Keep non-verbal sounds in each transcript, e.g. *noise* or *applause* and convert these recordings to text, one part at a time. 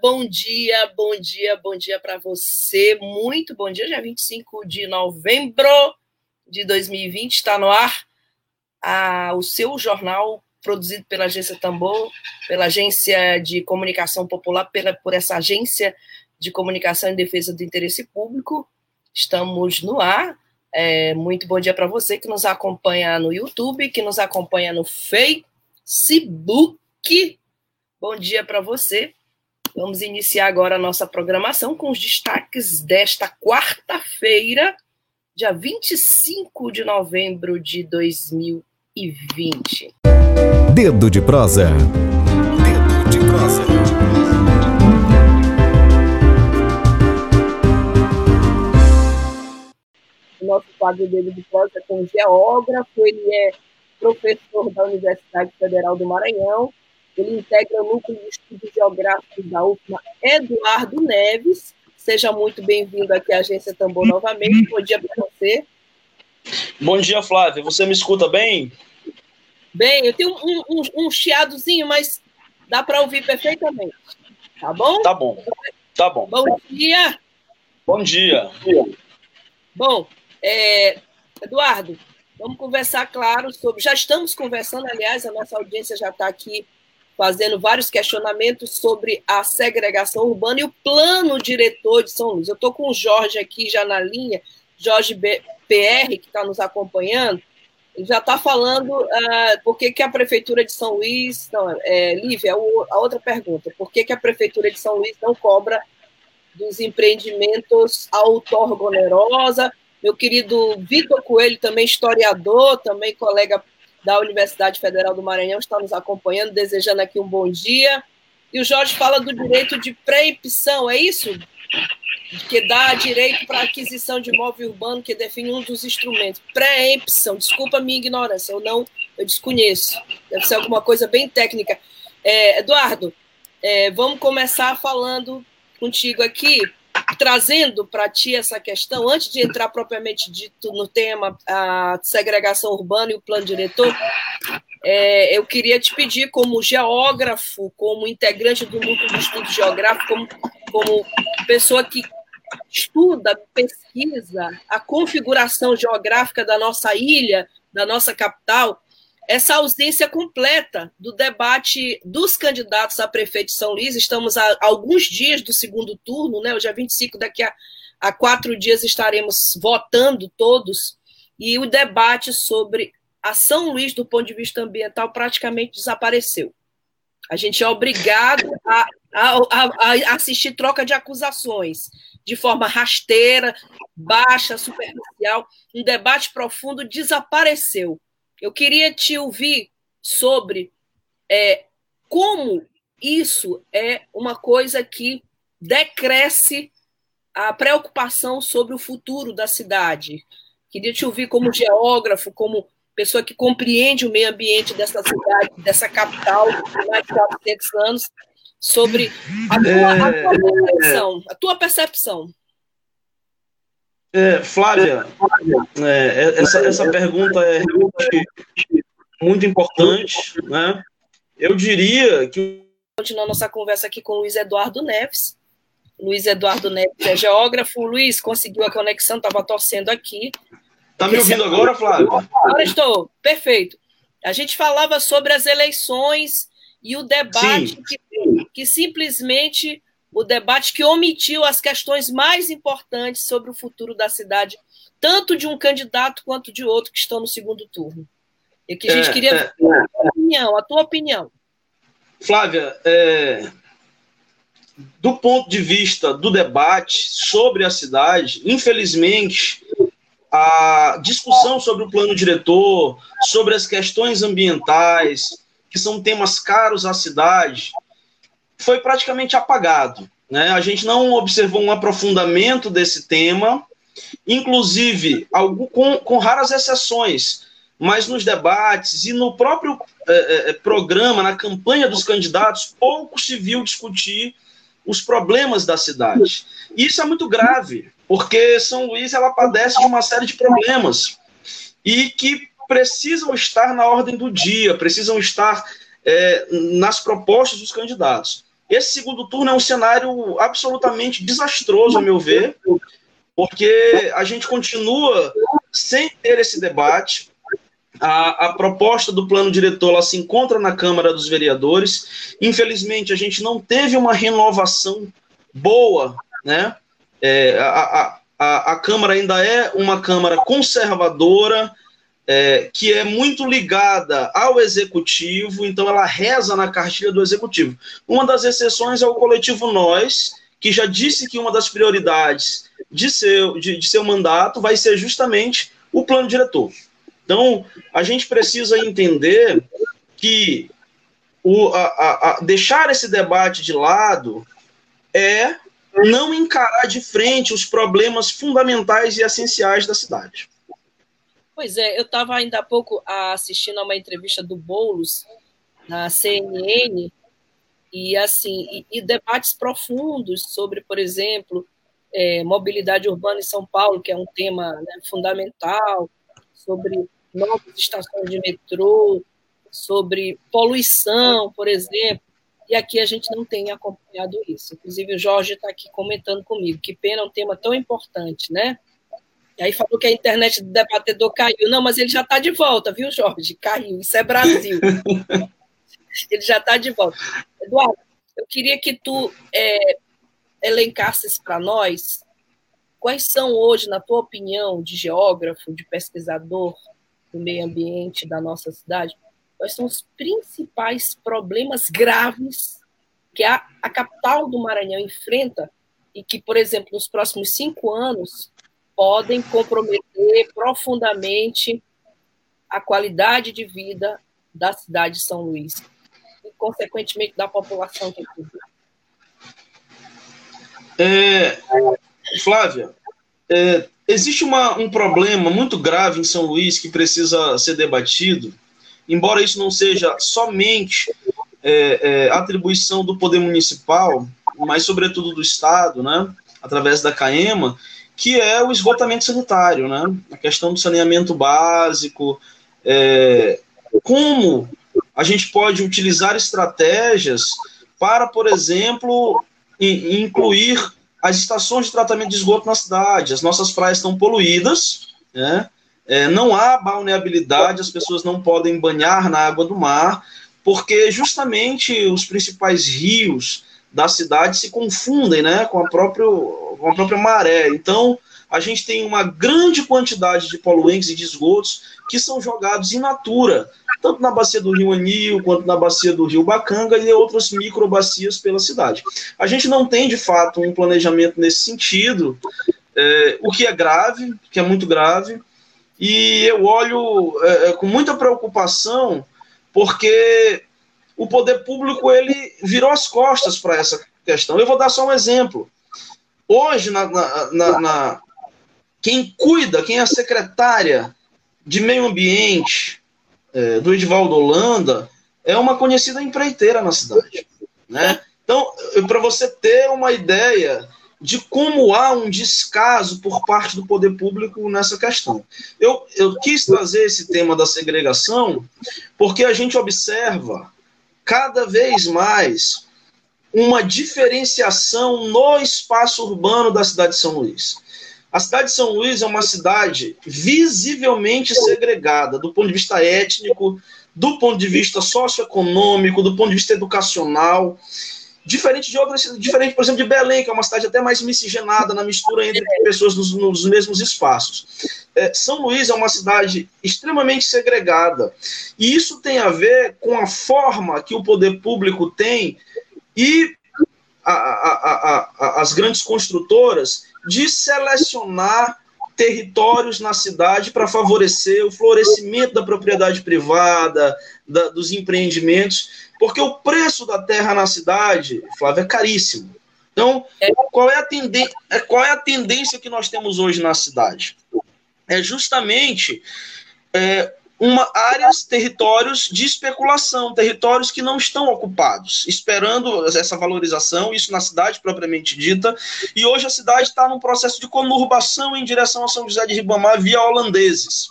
bom dia, bom dia, bom dia para você. Muito bom dia, dia 25 de novembro de 2020. Está no ar a, o seu jornal produzido pela Agência Tambor, pela Agência de Comunicação Popular, pela, por essa Agência de Comunicação em Defesa do Interesse Público. Estamos no ar. É, muito bom dia para você que nos acompanha no YouTube, que nos acompanha no Facebook Bom dia para você. Vamos iniciar agora a nossa programação com os destaques desta quarta-feira, dia 25 de novembro de 2020. Dedo de prosa. Dedo de prosa. O nosso quadro Dedo de prosa é com geógrafo, ele é professor da Universidade Federal do Maranhão ele integra o Núcleo de Estudos Geográficos da UFMA, Eduardo Neves. Seja muito bem-vindo aqui à Agência Tambor novamente. Bom dia para você. Bom dia, Flávia. Você me escuta bem? Bem, eu tenho um, um, um chiadozinho, mas dá para ouvir perfeitamente. Tá bom? Tá bom. Tá bom. Bom dia. Bom dia. Bom, é, Eduardo, vamos conversar, claro, sobre. Já estamos conversando, aliás, a nossa audiência já está aqui fazendo vários questionamentos sobre a segregação urbana e o plano diretor de São Luís. Eu estou com o Jorge aqui já na linha, Jorge PR, que está nos acompanhando, já está falando uh, por que, que a Prefeitura de São Luís. Não, é, Lívia, a outra pergunta: por que, que a Prefeitura de São Luís não cobra dos empreendimentos a outorga? Meu querido Vitor Coelho, também historiador, também colega da Universidade Federal do Maranhão está nos acompanhando, desejando aqui um bom dia. E o Jorge fala do direito de pré-empção, é isso? Que dá direito para aquisição de imóvel urbano, que define um dos instrumentos. Pré-empção, desculpa a minha ignorância, eu não, eu desconheço. Deve ser alguma coisa bem técnica. É, Eduardo, é, vamos começar falando contigo aqui trazendo para ti essa questão, antes de entrar propriamente dito no tema, a segregação urbana e o plano diretor, é, eu queria te pedir, como geógrafo, como integrante do núcleo de estudo geográfico, como, como pessoa que estuda, pesquisa a configuração geográfica da nossa ilha, da nossa capital, essa ausência completa do debate dos candidatos a prefeito de São Luís. Estamos a alguns dias do segundo turno, né? Hoje é 25, daqui a, a quatro dias estaremos votando todos, e o debate sobre a São Luís, do ponto de vista ambiental, praticamente desapareceu. A gente é obrigado a, a, a, assistir troca de acusações de forma rasteira, baixa, superficial. Um debate profundo desapareceu. Eu queria te ouvir sobre é, como isso é uma coisa que decresce a preocupação sobre o futuro da cidade. Queria te ouvir como geógrafo, como pessoa que compreende o meio ambiente dessa cidade, dessa capital, de mais de 400 anos, sobre a tua, a tua percepção. A tua percepção. É, Flávia, é, essa, essa pergunta é muito importante, né? Eu diria que. Continuando nossa conversa aqui com o Luiz Eduardo Neves. Luiz Eduardo Neves é geógrafo. Luiz conseguiu a conexão, estava torcendo aqui. Está me ouvindo agora, Flávia? Agora estou, perfeito. A gente falava sobre as eleições e o debate que, que simplesmente o debate que omitiu as questões mais importantes sobre o futuro da cidade, tanto de um candidato quanto de outro que estão no segundo turno. E que a gente é, queria é, ver a tua opinião, a tua opinião. Flávia, é, do ponto de vista do debate sobre a cidade, infelizmente, a discussão sobre o plano diretor, sobre as questões ambientais, que são temas caros à cidade, foi praticamente apagado. Né? A gente não observou um aprofundamento desse tema inclusive com, com raras exceções, mas nos debates e no próprio é, é, programa, na campanha dos candidatos, pouco se viu discutir os problemas da cidade. E isso é muito grave, porque São Luís ela padece de uma série de problemas e que precisam estar na ordem do dia, precisam estar é, nas propostas dos candidatos. Esse segundo turno é um cenário absolutamente desastroso, a meu ver, porque a gente continua sem ter esse debate, a, a, proposta do plano diretor ela se encontra na Câmara dos Vereadores. Infelizmente, a gente não teve uma renovação boa, né? É, a, a, a Câmara ainda é uma Câmara conservadora, é, que é muito ligada ao Executivo, então ela reza na cartilha do Executivo. Uma das exceções é o coletivo Nós, que já disse que uma das prioridades de seu, de, de seu mandato vai ser justamente o plano diretor. Então, a gente precisa entender que o, a, a, a deixar esse debate de lado é não encarar de frente os problemas fundamentais e essenciais da cidade. Pois é, eu estava ainda há pouco assistindo a uma entrevista do Boulos na CNN e assim e, e debates profundos sobre, por exemplo, é, mobilidade urbana em São Paulo, que é um tema né, fundamental, sobre novas estações de metrô, sobre poluição, por exemplo. E aqui a gente não tem acompanhado isso. Inclusive, o Jorge está aqui comentando comigo. Que pena um tema tão importante, né? E aí falou que a internet do debatedor caiu. Não, mas ele já está de volta, viu, Jorge? Caiu. Isso é Brasil. *laughs* ele já está de volta. Eduardo, eu queria que tu é, elencasses para nós quais são hoje, na tua opinião, de geógrafo, de pesquisador, do meio ambiente da nossa cidade, quais são os principais problemas graves que a, a capital do Maranhão enfrenta e que, por exemplo, nos próximos cinco anos podem comprometer profundamente a qualidade de vida da cidade de São Luís e, consequentemente, da população que vive. É, Flávia, é, existe uma, um problema muito grave em São Luís que precisa ser debatido, embora isso não seja somente é, é, atribuição do poder municipal, mas sobretudo do Estado, né, através da CAEMA, que é o esgotamento sanitário, né, a questão do saneamento básico, é, como a gente pode utilizar estratégias para, por exemplo, incluir as estações de tratamento de esgoto na cidade. As nossas praias estão poluídas, né? É, não há balneabilidade, as pessoas não podem banhar na água do mar, porque justamente os principais rios da cidade se confundem né, com, a própria, a própria maré. Então, a gente tem uma grande quantidade de poluentes e de esgotos que são jogados in natura, tanto na bacia do rio Anil, quanto na bacia do rio Bacanga e outras microbacias pela cidade. A gente não tem, de fato, um planejamento nesse sentido, é, o que é grave, que é muito grave, e eu olho é, é com muita preocupação, porque o poder público ele virou as costas para essa questão. Eu vou dar só um exemplo. Hoje, na, na, na, na quem cuida, quem é a secretária de meio ambiente é, do Edivaldo Holanda, é uma conhecida empreiteira na cidade. Né? Então, para você ter uma ideia de como há um descaso por parte do poder público nessa questão. Eu, eu quis trazer esse tema da segregação porque a gente observa cada vez mais uma diferenciação no espaço urbano da cidade de São Luís. A cidade de São Luís é uma cidade visivelmente segregada do ponto de vista étnico, do ponto de vista socioeconômico, do ponto de vista educacional. Diferente de outras, diferente, por exemplo, de Belém, que é uma cidade até mais miscigenada na mistura entre pessoas nos, nos mesmos espaços. É, São Luís é uma cidade extremamente segregada. E isso tem a ver com a forma que o poder público tem e a, a, a, as grandes construtoras de selecionar territórios na cidade para favorecer o florescimento da propriedade privada, da, dos empreendimentos, porque o preço da terra na cidade, Flávio, é caríssimo. Então, qual é, a tendência, qual é a tendência que nós temos hoje na cidade? É justamente é, uma, áreas, territórios de especulação, territórios que não estão ocupados, esperando essa valorização, isso na cidade propriamente dita, e hoje a cidade está num processo de conurbação em direção a São José de Ribamar via holandeses.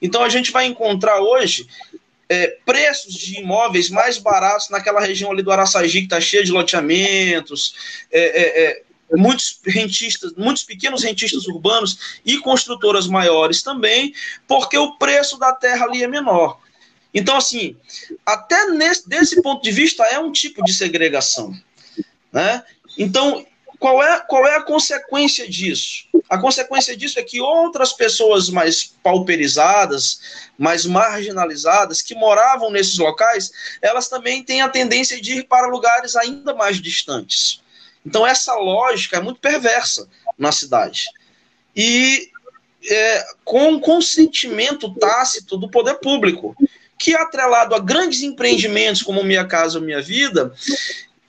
Então a gente vai encontrar hoje é, preços de imóveis mais baratos naquela região ali do Araçagi, que está cheia de loteamentos, é, é, é muitos rentistas, muitos pequenos rentistas urbanos e construtoras maiores também, porque o preço da terra ali é menor. Então, assim, até nesse, desse ponto de vista, é um tipo de segregação. Né? Então, qual é, qual é a consequência disso? A consequência disso é que outras pessoas mais pauperizadas, mais marginalizadas, que moravam nesses locais, elas também têm a tendência de ir para lugares ainda mais distantes. Então, essa lógica é muito perversa na cidade. E é, com consentimento tácito do poder público, que, atrelado a grandes empreendimentos como Minha Casa Minha Vida,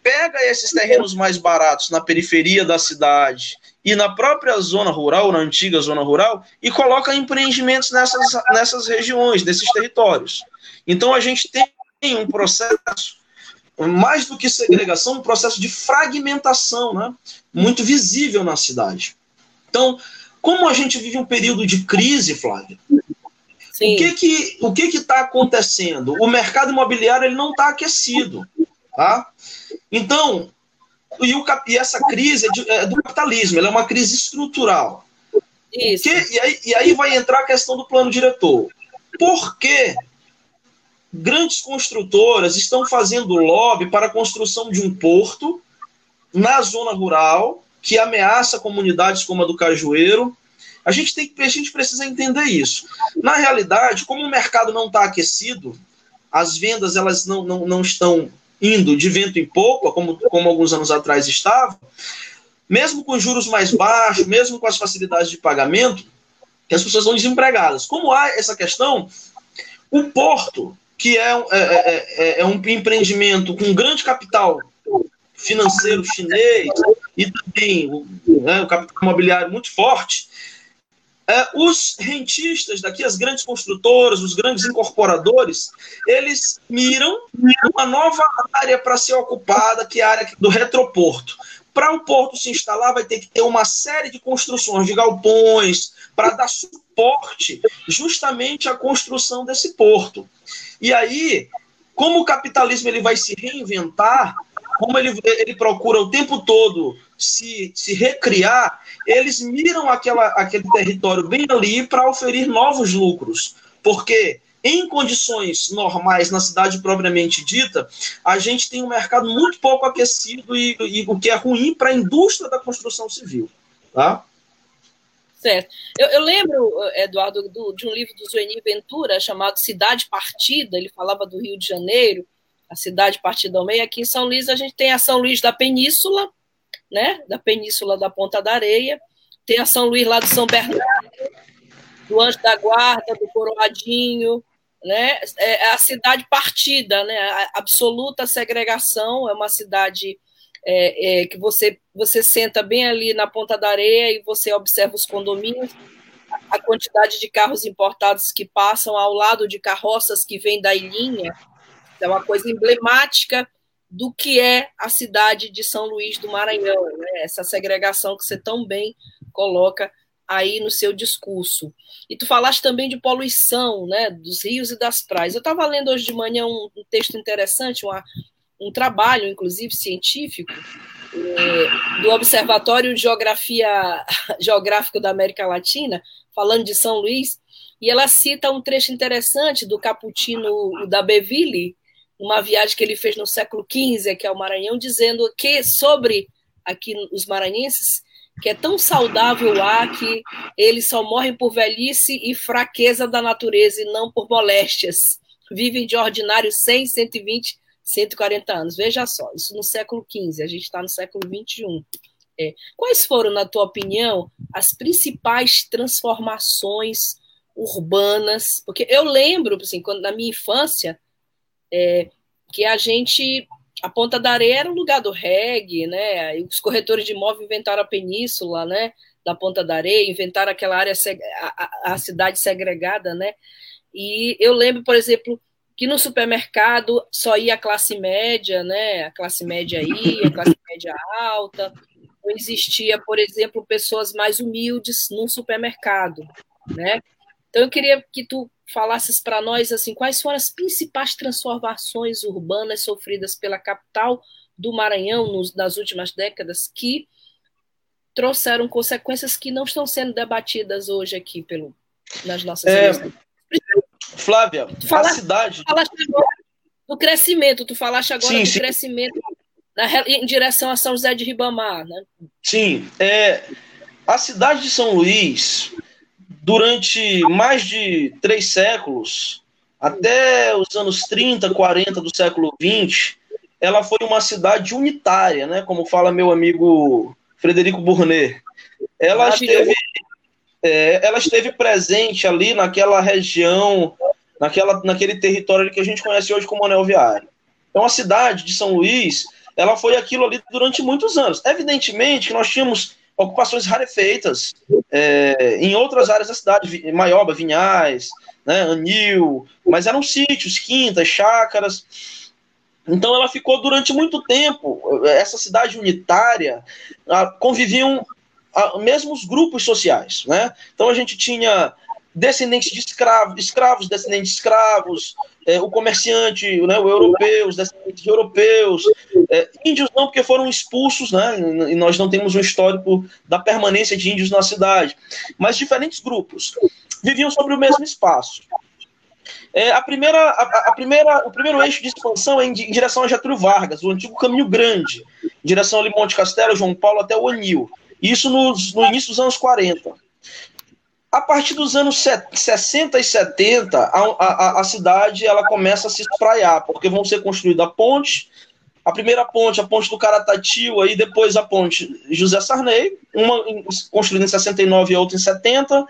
pega esses terrenos mais baratos na periferia da cidade e na própria zona rural, na antiga zona rural, e coloca empreendimentos nessas, nessas regiões, nesses territórios. Então, a gente tem um processo mais do que segregação, um processo de fragmentação, né? muito visível na cidade. Então, como a gente vive um período de crise, Flávia, Sim. o que que o que está acontecendo? O mercado imobiliário ele não está aquecido, tá? Então, e, o, e essa crise é, de, é, do capitalismo, ela é uma crise estrutural. Isso. Que, e, aí, e aí vai entrar a questão do plano diretor. Por que grandes construtoras estão fazendo lobby para a construção de um porto na zona rural que ameaça comunidades como a do Cajueiro. A gente tem a gente precisa entender isso. Na realidade, como o mercado não está aquecido, as vendas elas não, não, não estão indo de vento em pouco, como, como alguns anos atrás estavam, mesmo com juros mais baixos, mesmo com as facilidades de pagamento, as pessoas estão desempregadas. Como há essa questão, o porto que é, é, é, é um empreendimento com grande capital financeiro chinês e também né, o capital imobiliário muito forte, é, os rentistas daqui, as grandes construtoras, os grandes incorporadores, eles miram uma nova área para ser ocupada, que é a área do retroporto. Para o porto se instalar, vai ter que ter uma série de construções de galpões para dar suporte justamente à construção desse porto. E aí, como o capitalismo ele vai se reinventar, como ele, ele procura o tempo todo se, se recriar, eles miram aquela, aquele território bem ali para oferir novos lucros. Porque em condições normais, na cidade propriamente dita, a gente tem um mercado muito pouco aquecido e, e o que é ruim para a indústria da construção civil. Tá? Certo. Eu, eu lembro, Eduardo, do, de um livro do Zueni Ventura chamado Cidade Partida, ele falava do Rio de Janeiro, a cidade partida ao meio. Aqui em São Luís a gente tem a São Luís da Península, né? Da Península da Ponta da Areia, tem a São Luís lá do São Bernardo, do Anjo da Guarda, do Coroadinho, né? É, é a cidade partida, né? A absoluta segregação, é uma cidade é, é, que você, você senta bem ali na ponta da areia e você observa os condomínios, a quantidade de carros importados que passam ao lado de carroças que vêm da ilhinha, é uma coisa emblemática do que é a cidade de São Luís do Maranhão, né? essa segregação que você tão bem coloca aí no seu discurso. E tu falaste também de poluição, né, dos rios e das praias. Eu estava lendo hoje de manhã um, um texto interessante, uma, um trabalho, inclusive científico, é, do Observatório de Geografia *laughs* Geográfico da América Latina, falando de São Luís, e ela cita um trecho interessante do Caputino da Beville, uma viagem que ele fez no século XV, que é o Maranhão, dizendo que sobre aqui os maranhenses, que é tão saudável ar que eles só morrem por velhice e fraqueza da natureza e não por moléstias. Vivem de ordinário 100, 120 140 anos. Veja só, isso no século XV, a gente está no século XXI. É. Quais foram, na tua opinião, as principais transformações urbanas? Porque eu lembro, assim, quando na minha infância, é, que a gente a Ponta da Areia era o lugar do reggae, né? Os corretores de imóvel inventaram a península, né? Da Ponta da Areia, inventaram aquela área, a, a cidade segregada, né? E eu lembro, por exemplo, que no supermercado só ia a classe média, né? A classe média ia, a classe média alta. Não existia, por exemplo, pessoas mais humildes num supermercado, né? Então eu queria que tu falasses para nós assim quais foram as principais transformações urbanas sofridas pela capital do Maranhão nos, nas últimas décadas que trouxeram consequências que não estão sendo debatidas hoje aqui pelo, nas nossas é, Flávia, fala, a cidade. Falaste agora do crescimento, tu falaste agora sim, do sim. crescimento na, em direção a São José de Ribamar, né? Sim, é, a cidade de São Luís durante mais de três séculos, até os anos 30, 40 do século 20, ela foi uma cidade unitária, né? Como fala meu amigo Frederico Burnet. Ela esteve, é, ela esteve presente ali naquela região, naquela, naquele território que a gente conhece hoje como Anel Viário. Então, a cidade de São Luís, ela foi aquilo ali durante muitos anos. Evidentemente que nós tínhamos ocupações rarefeitas é, em outras áreas da cidade, Maioba, Vinhais, né, Anil, mas eram sítios, quintas, chácaras. Então ela ficou durante muito tempo, essa cidade unitária, conviviam mesmos grupos sociais. Né? Então a gente tinha descendentes de escravos, escravos, descendentes de escravos, é, o comerciante, né, o europeu, os descendentes de europeus, é, índios não, porque foram expulsos, né, e nós não temos um histórico da permanência de índios na cidade, mas diferentes grupos viviam sobre o mesmo espaço. É, a primeira, a, a, primeira, o primeiro eixo de expansão é em, em, direção a Getúlio Vargas, o antigo Caminho Grande, em direção ali Monte Castelo, João Paulo até o Anil. Isso nos, no início dos anos 40. A partir dos anos 60 e 70, a, a, a cidade ela começa a se espraiar, porque vão ser construídas pontes, a primeira ponte, a ponte do Caratatio, aí depois a ponte José Sarney, uma construída em 69 e outra em 70,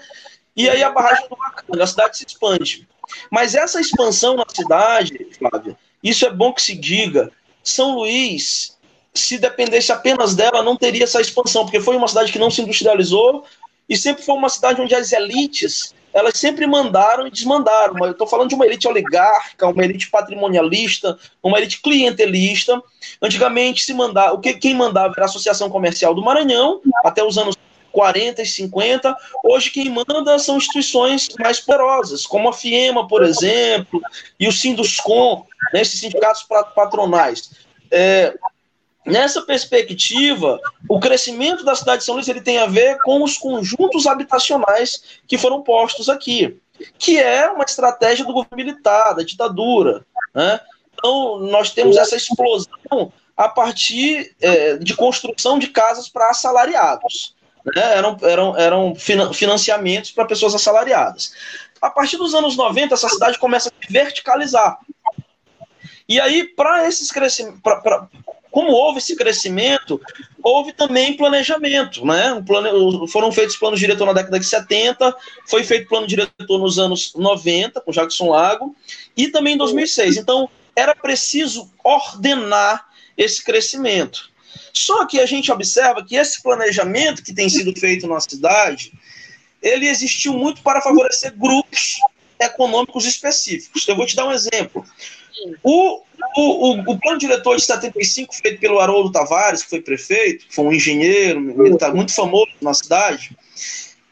e aí a barragem do Bacana, a cidade se expande. Mas essa expansão na cidade, Flávia, isso é bom que se diga, São Luís, se dependesse apenas dela, não teria essa expansão, porque foi uma cidade que não se industrializou, e sempre foi uma cidade onde as elites elas sempre mandaram e desmandaram. Eu estou falando de uma elite oligárquica, uma elite patrimonialista, uma elite clientelista. Antigamente se mandava, o que quem mandava era a Associação Comercial do Maranhão, até os anos 40 e 50. Hoje quem manda são instituições mais poderosas, como a FIEMA, por exemplo, e o Sinduscom, né, esses sindicatos patronais. É, Nessa perspectiva, o crescimento da cidade de São Luís ele tem a ver com os conjuntos habitacionais que foram postos aqui, que é uma estratégia do governo militar, da ditadura. Né? Então, nós temos essa explosão a partir é, de construção de casas para assalariados. Né? Eram, eram, eram financiamentos para pessoas assalariadas. A partir dos anos 90, essa cidade começa a se verticalizar. E aí, para esses crescimentos, como houve esse crescimento, houve também planejamento, né? Um plane... Foram feitos planos diretor na década de 70, foi feito plano diretor nos anos 90, com Jackson Lago, e também em 2006. Então, era preciso ordenar esse crescimento. Só que a gente observa que esse planejamento que tem sido feito na cidade, ele existiu muito para favorecer grupos econômicos específicos. Eu vou te dar um exemplo. O, o, o, o, plano diretor de 75, feito pelo Haroldo Tavares, que foi prefeito, foi um engenheiro militar muito famoso na cidade,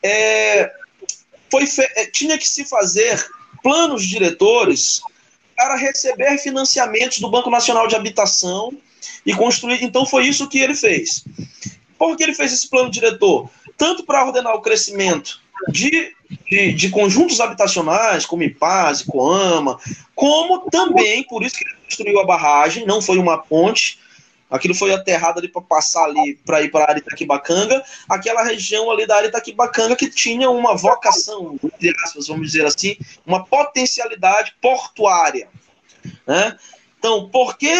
é, foi é, tinha que se fazer planos diretores para receber financiamentos do Banco Nacional de Habitação e construir. Então, foi isso que ele fez. Por que ele fez esse plano diretor? Tanto para ordenar o crescimento de, de, de, conjuntos habitacionais, como Ipaz, Coama, como também, por isso que ele construiu a barragem, não foi uma ponte, aquilo foi aterrado ali para passar ali para ir para a área Itaquibacanga, aquela região ali da área Itaquibacanga que tinha uma vocação, vamos dizer assim, uma potencialidade portuária. Né? Então, por que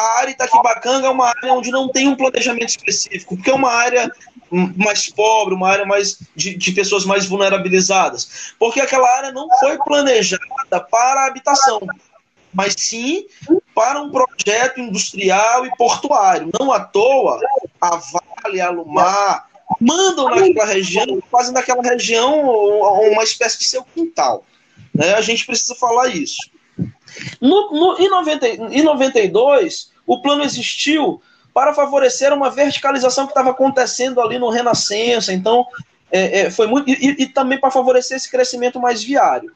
a área Itaquibacanga é uma área onde não tem um planejamento específico? Porque é uma área mais pobre, uma área mais de, de, pessoas mais vulnerabilizadas, porque aquela área não foi planejada para habitação, mas sim para um projeto industrial e portuário. Não à toa, a Vale, a Lumar, mandam naquela região, fazem daquela região uma espécie de seu quintal. Né? A gente precisa falar isso. No, no, em, 90, em 92, o plano existiu para favorecer uma verticalização que estava acontecendo ali no Renascença. Então, é, é, foi muito. E, e, também para favorecer esse crescimento mais viário.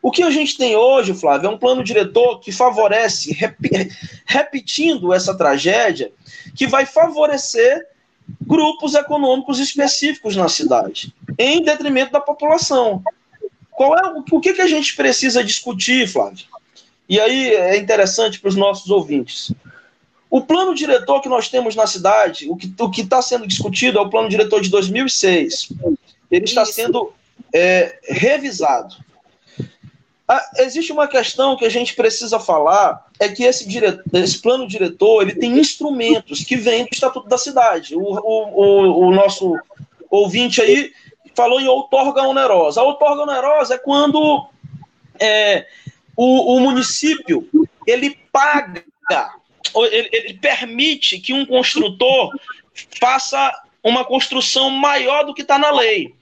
O que a gente tem hoje, Flávio, é um plano diretor que favorece, rep, repetindo essa tragédia, que vai favorecer grupos econômicos específicos na cidade, em detrimento da população. Qual é o que, que a gente precisa discutir, Flávio? E aí é interessante para os nossos ouvintes. O plano diretor que nós temos na cidade, o que está sendo discutido é o plano diretor de 2006. Ele está Isso. sendo é, revisado. Ah, existe uma questão que a gente precisa falar, é que esse, esse plano diretor ele tem instrumentos que vêm do Estatuto da Cidade. O, o, o, o nosso ouvinte aí falou em outorga onerosa. A outorga onerosa é quando é, o, o município ele paga, ele, ele permite que um construtor faça uma construção maior do que está na lei.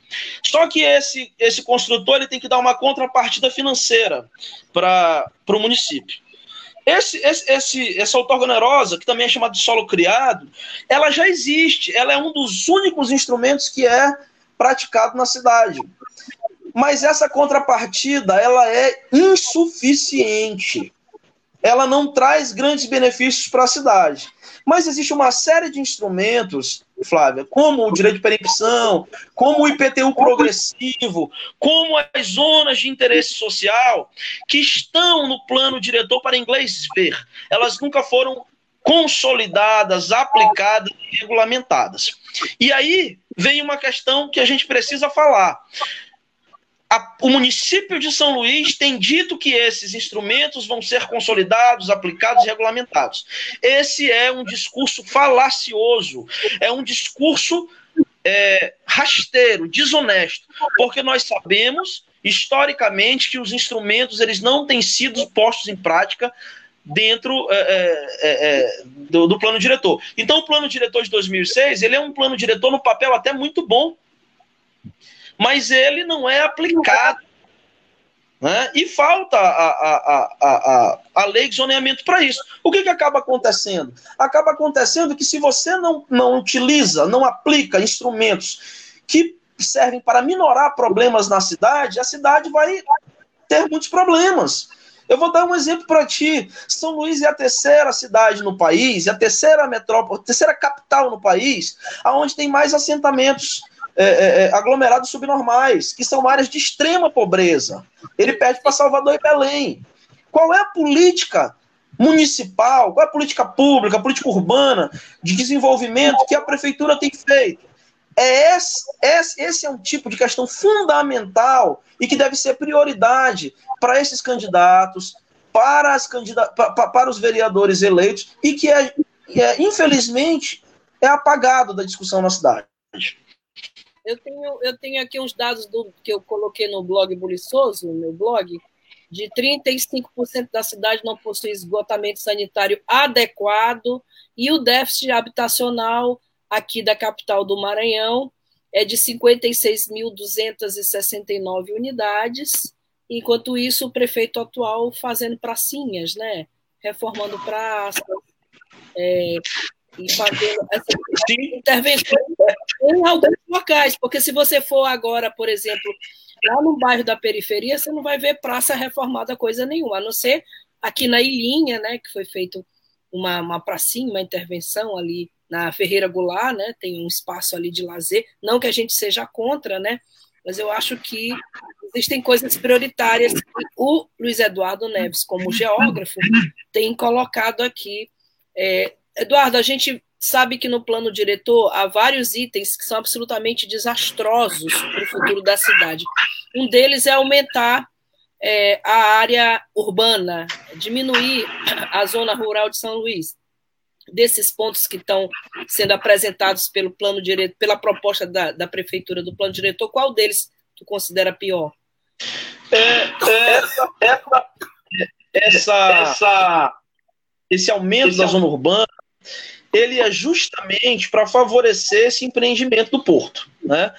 Só que esse, esse construtor ele tem que dar uma contrapartida financeira para o município. Esse, esse, esse, essa otorgonerosa, que também é chamada de solo criado, ela já existe. Ela é um dos únicos instrumentos que é praticado na cidade. Mas essa contrapartida ela é insuficiente. Ela não traz grandes benefícios para a cidade. Mas existe uma série de instrumentos, Flávia, como o direito de perempção, como o IPTU progressivo, como as zonas de interesse social, que estão no plano diretor para inglês ver. Elas nunca foram consolidadas, aplicadas e regulamentadas. E aí vem uma questão que a gente precisa falar a, o município de São Luís tem dito que esses instrumentos vão ser consolidados, aplicados e regulamentados. Esse é um discurso falacioso, é um discurso é, rasteiro, desonesto, porque nós sabemos historicamente que os instrumentos eles não têm sido postos em prática dentro é, é, é, é do, do, plano diretor. Então, o plano diretor de 2006 ele é um plano diretor no papel até muito bom, mas ele não é aplicado. Né? E falta a, a, a, a, a lei de zoneamento para isso. O que, que acaba acontecendo? Acaba acontecendo que se você não, não utiliza, não aplica instrumentos que servem para minorar problemas na cidade, a cidade vai ter muitos problemas. Eu vou dar um exemplo para ti. São Luís é a terceira cidade no país, é a terceira metrópole, a terceira capital no país, aonde tem mais assentamentos é, é, é, aglomerados subnormais, que são áreas de extrema pobreza. Ele pede para Salvador e Belém. Qual é a política municipal, qual é a política pública, a política urbana de desenvolvimento que a prefeitura tem feito? É esse, esse, esse é um tipo de questão fundamental e que deve ser prioridade para esses candidatos, para, as para os vereadores eleitos e que, é, é, infelizmente, é apagado da discussão na cidade. Eu tenho, eu tenho aqui uns dados do, que eu coloquei no blog Buliçoso, no meu blog, de 35% da cidade não possui esgotamento sanitário adequado e o déficit habitacional aqui da capital do Maranhão é de 56.269 unidades, enquanto isso o prefeito atual fazendo pracinhas, né? reformando praças, é, e fazendo essa intervenção em alguns locais, porque se você for agora, por exemplo, lá no bairro da periferia, você não vai ver praça reformada coisa nenhuma, a não ser aqui na Ilhinha, né, que foi feito uma, uma pracinha, uma intervenção ali na Ferreira Goulart, né, tem um espaço ali de lazer, não que a gente seja contra, né, mas eu acho que existem coisas prioritárias que o Luiz Eduardo Neves, como geógrafo, tem colocado aqui é, Eduardo, a gente sabe que no plano diretor há vários itens que são absolutamente desastrosos para o futuro da cidade. Um deles é aumentar é, a área urbana, diminuir a zona rural de São Luís. Desses pontos que estão sendo apresentados pelo plano diretor, pela proposta da, da prefeitura do plano diretor, qual deles tu considera pior? É, é, essa, essa, essa esse aumento esse da zona urbana, ele é justamente para favorecer esse empreendimento do porto, né?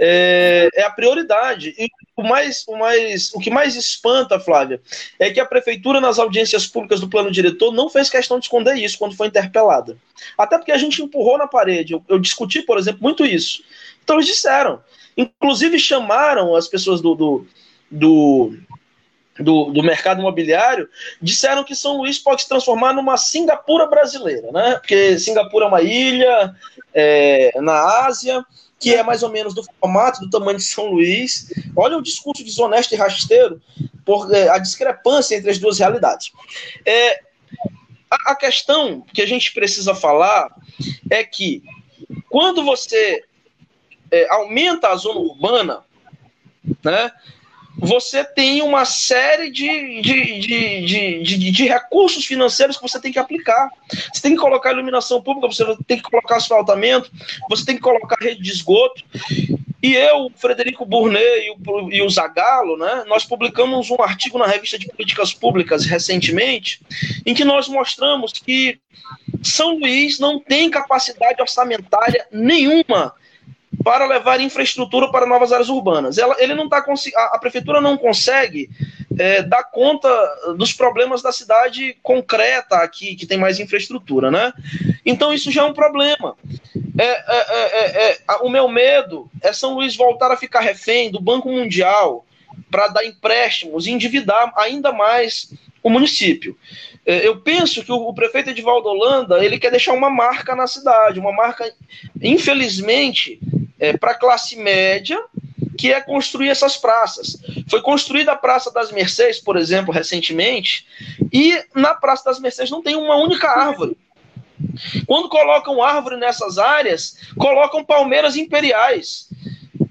É, é, a prioridade. E o, mais, o, mais, o que mais espanta, Flávia, é que a prefeitura, nas audiências públicas do plano diretor, não fez questão de esconder isso quando foi interpelada. Até porque a gente empurrou na parede. Eu, eu discuti, por exemplo, muito isso. Então eles disseram. Inclusive chamaram as pessoas do, do, do do, do, mercado imobiliário disseram que São Luís pode se transformar numa Singapura brasileira, né? Porque Singapura é uma ilha é, na Ásia que é mais ou menos do formato, do tamanho de São Luís. Olha o discurso desonesto e rasteiro por é, a discrepância entre as duas realidades. É, a, a questão que a gente precisa falar é que quando você é, aumenta a zona urbana, né, você tem uma série de, de, de, de, recursos financeiros que você tem que aplicar. Você tem que colocar iluminação pública, você tem que colocar asfaltamento, você tem que colocar rede de esgoto. E eu, Frederico Burnet e o, e o Zagalo, né, nós publicamos um artigo na revista de políticas públicas recentemente, em que nós mostramos que São Luís não tem capacidade orçamentária nenhuma para levar infraestrutura para novas áreas urbanas. Ela, ele não tá a, a prefeitura não consegue é, dar conta dos problemas da cidade concreta aqui, que tem mais infraestrutura, né? Então isso já é um problema. É, é, é, é o meu medo é São Luís voltar a ficar refém do Banco Mundial para dar empréstimos e endividar ainda mais o município. É, eu penso que o prefeito Edvaldo Holanda ele quer deixar uma marca na cidade, uma marca, infelizmente, é, para a classe média, que é construir essas praças. Foi construída a Praça das Mercês, por exemplo, recentemente, e na Praça das Mercês não tem uma única árvore. Quando colocam árvore nessas áreas, colocam palmeiras imperiais,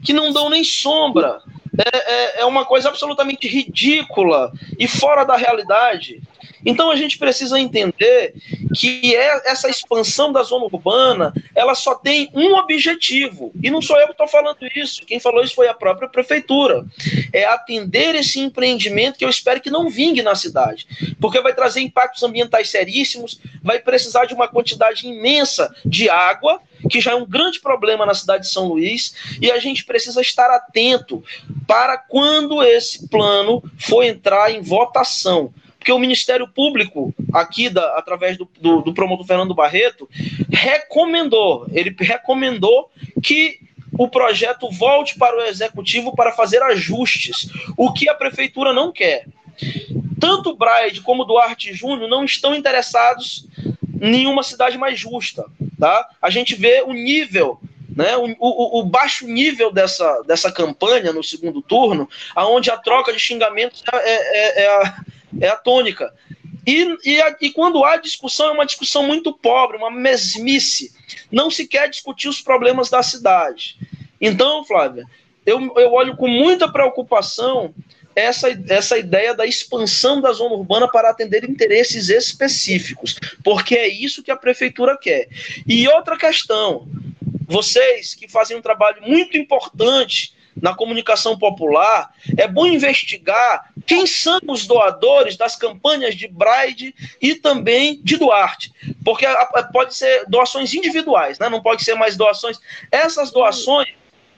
que não dão nem sombra. É, é, é uma coisa absolutamente ridícula e fora da realidade. Então a gente precisa entender que é essa expansão da zona urbana, ela só tem um objetivo. E não sou eu que estou falando isso. Quem falou isso foi a própria prefeitura. É atender esse empreendimento que eu espero que não vingue na cidade, porque vai trazer impactos ambientais seríssimos, vai precisar de uma quantidade imensa de água que já é um grande problema na cidade de São Luís, e a gente precisa estar atento para quando esse plano for entrar em votação porque o Ministério Público, aqui da, através do, do, do promotor Fernando Barreto, recomendou, ele recomendou que o projeto volte para o executivo para fazer ajustes, o que a prefeitura não quer. Tanto Braide como Duarte Júnior não estão interessados em uma cidade mais justa. Tá? A gente vê o nível né, o, o, o, baixo nível dessa, dessa campanha no segundo turno, aonde a troca de xingamentos é, é, é, a, é a tônica. E, e, e, quando há discussão, é uma discussão muito pobre, uma mesmice. Não se quer discutir os problemas da cidade. Então, Flávia, eu, eu olho com muita preocupação essa, essa ideia da expansão da zona urbana para atender interesses específicos, porque é isso que a prefeitura quer. E outra questão, vocês que fazem um trabalho muito importante na comunicação popular, é bom investigar quem são os doadores das campanhas de Braide e também de Duarte. Porque pode ser doações individuais, né? não pode ser mais doações. Essas doações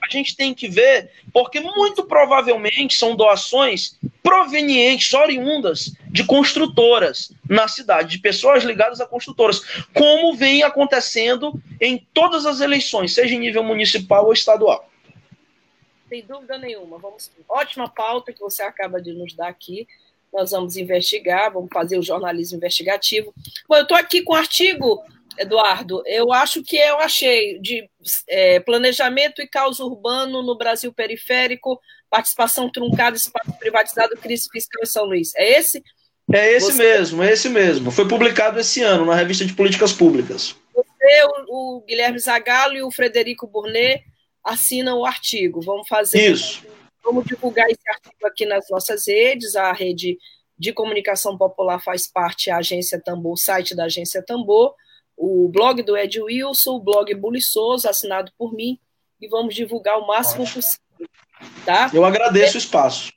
a gente tem que ver, porque muito provavelmente são doações provenientes, oriundas de construtoras na cidade, de pessoas ligadas a construtoras, como vem acontecendo em todas as eleições, seja em nível municipal ou estadual. Sem dúvida nenhuma. Vamos, ótima pauta que você acaba de nos dar aqui. Nós vamos investigar, vamos fazer o jornalismo investigativo. Bom, eu estou aqui com um artigo, Eduardo. Eu acho que eu achei de é, planejamento e caos urbano no Brasil periférico, participação truncada, espaço privatizado, crise fiscal em São Luís. É esse? É esse você... mesmo, é esse mesmo. Foi publicado esse ano na revista de políticas públicas. Você, o, o Guilherme Zagallo e o Frederico Burnet assinam o artigo. Vamos fazer. Isso. Vamos divulgar esse artigo aqui nas nossas redes. A rede de comunicação popular faz parte a Agência Tambor, o site da Agência Tambor, o blog do Ed Wilson, o blog Buliçoso, assinado por mim, e vamos divulgar o máximo possível. Tá? Eu agradeço é, o espaço.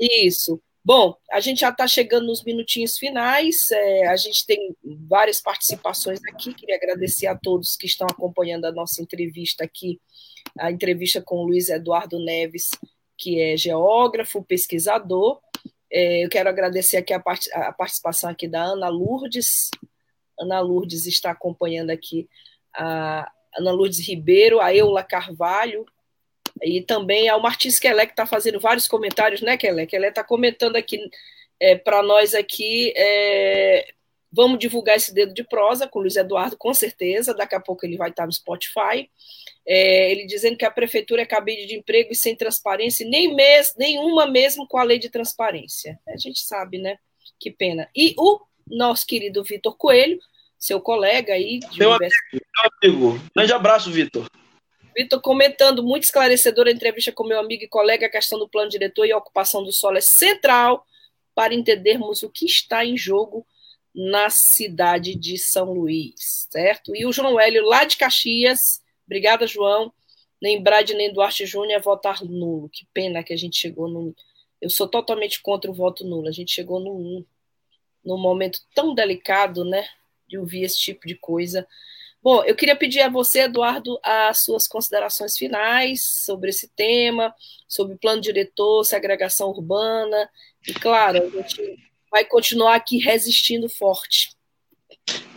Isso. Bom, a gente já está chegando nos minutinhos finais, é, a gente tem várias participações aqui, queria agradecer a todos que estão acompanhando a nossa entrevista aqui, a entrevista com o Luiz Eduardo Neves, que é geógrafo, pesquisador. É, eu quero agradecer aqui a, part a participação aqui da Ana Lourdes. Ana Lourdes está acompanhando aqui a Ana Lourdes Ribeiro, a Eula Carvalho, e também ao Martins Kelé, que está fazendo vários comentários, né, Kelé? Kelé está comentando aqui é, para nós aqui. É, vamos divulgar esse dedo de prosa com o Luiz Eduardo, com certeza. Daqui a pouco ele vai estar no Spotify. É, ele dizendo que a prefeitura é cabide de emprego e sem transparência, nem mes, nenhuma mesmo com a lei de transparência. A gente sabe, né? Que pena. E o nosso querido Vitor Coelho, seu colega aí. De meu, amigo, meu amigo. Grande abraço, Vitor. Vitor comentando, muito esclarecedora a entrevista com meu amigo e colega, a questão do plano diretor e a ocupação do solo é central para entendermos o que está em jogo na cidade de São Luís, certo? E o João Hélio, lá de Caxias, obrigada, João, nem Brad nem Duarte Júnior votar nulo. Que pena que a gente chegou no. Eu sou totalmente contra o voto nulo. A gente chegou num, num momento tão delicado, né, de ouvir esse tipo de coisa. Bom, eu queria pedir a você, Eduardo, as suas considerações finais sobre esse tema, sobre plano diretor, segregação urbana, e claro, a gente vai continuar aqui resistindo forte.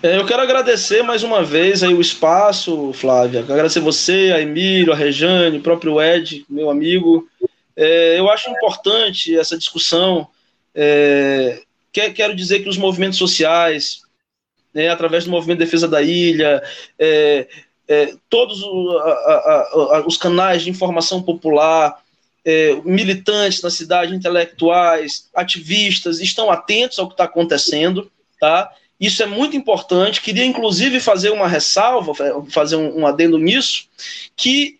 É, eu quero agradecer mais uma vez aí o espaço, Flávia. Agradecer você, a Emílio, a Rejane, o próprio Ed, meu amigo. É, eu acho importante essa discussão. É, quero dizer que os movimentos sociais, né, através do movimento de defesa da ilha, é, é, todos o, a, a, a, os canais de informação popular, é, militantes na cidade, intelectuais, ativistas, estão atentos ao que está acontecendo, tá? Isso é muito importante. Queria, inclusive, fazer uma ressalva, fazer um, um adendo nisso, que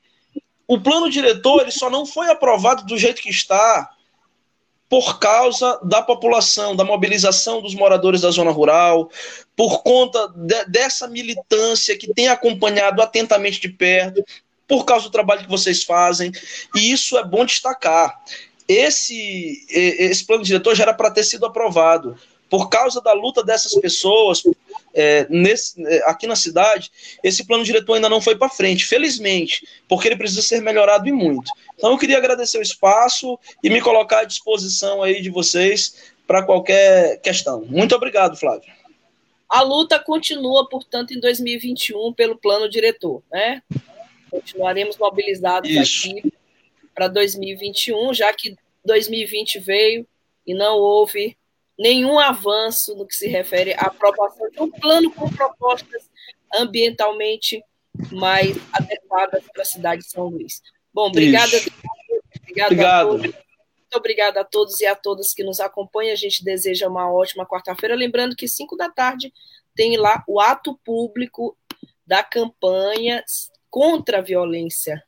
o plano diretor ele só não foi aprovado do jeito que está por causa da população, da mobilização dos moradores da zona rural, por conta de, dessa militância que tem acompanhado atentamente de perto, por causa do trabalho que vocês fazem, e isso é bom destacar. Esse, esse plano diretor já era para ter sido aprovado. Por causa da luta dessas pessoas, é, nesse, é, aqui na cidade, esse plano diretor ainda não foi para frente, felizmente, porque ele precisa ser melhorado e muito. Então eu queria agradecer o espaço e me colocar à disposição aí de vocês para qualquer questão. Muito obrigado, Flávio. A luta continua, portanto, em 2021 pelo plano diretor, né? Continuaremos mobilizados Isso. aqui para 2021, já que 2020 veio e não houve nenhum avanço no que se refere à aprovação de um plano com propostas ambientalmente mais adequadas para a cidade de São Luís. Bom, obrigada. Obrigado. Obrigado. Muito obrigada a todos e a todas que nos acompanham. A gente deseja uma ótima quarta-feira. Lembrando que 5 da tarde tem lá o ato público da campanha contra a violência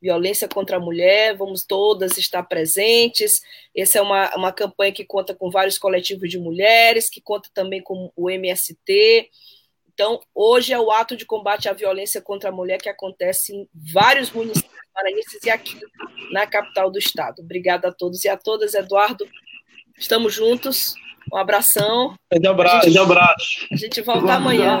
violência contra a mulher, vamos todas estar presentes. Essa é uma, uma campanha que conta com vários coletivos de mulheres, que conta também com o MST. Então, hoje é o ato de combate à violência contra a mulher que acontece em vários municípios maranhenses e aqui na capital do estado. Obrigada a todos e a todas, Eduardo. Estamos juntos. Um abração. Um abraço. Gente, um abraço. A gente volta amanhã.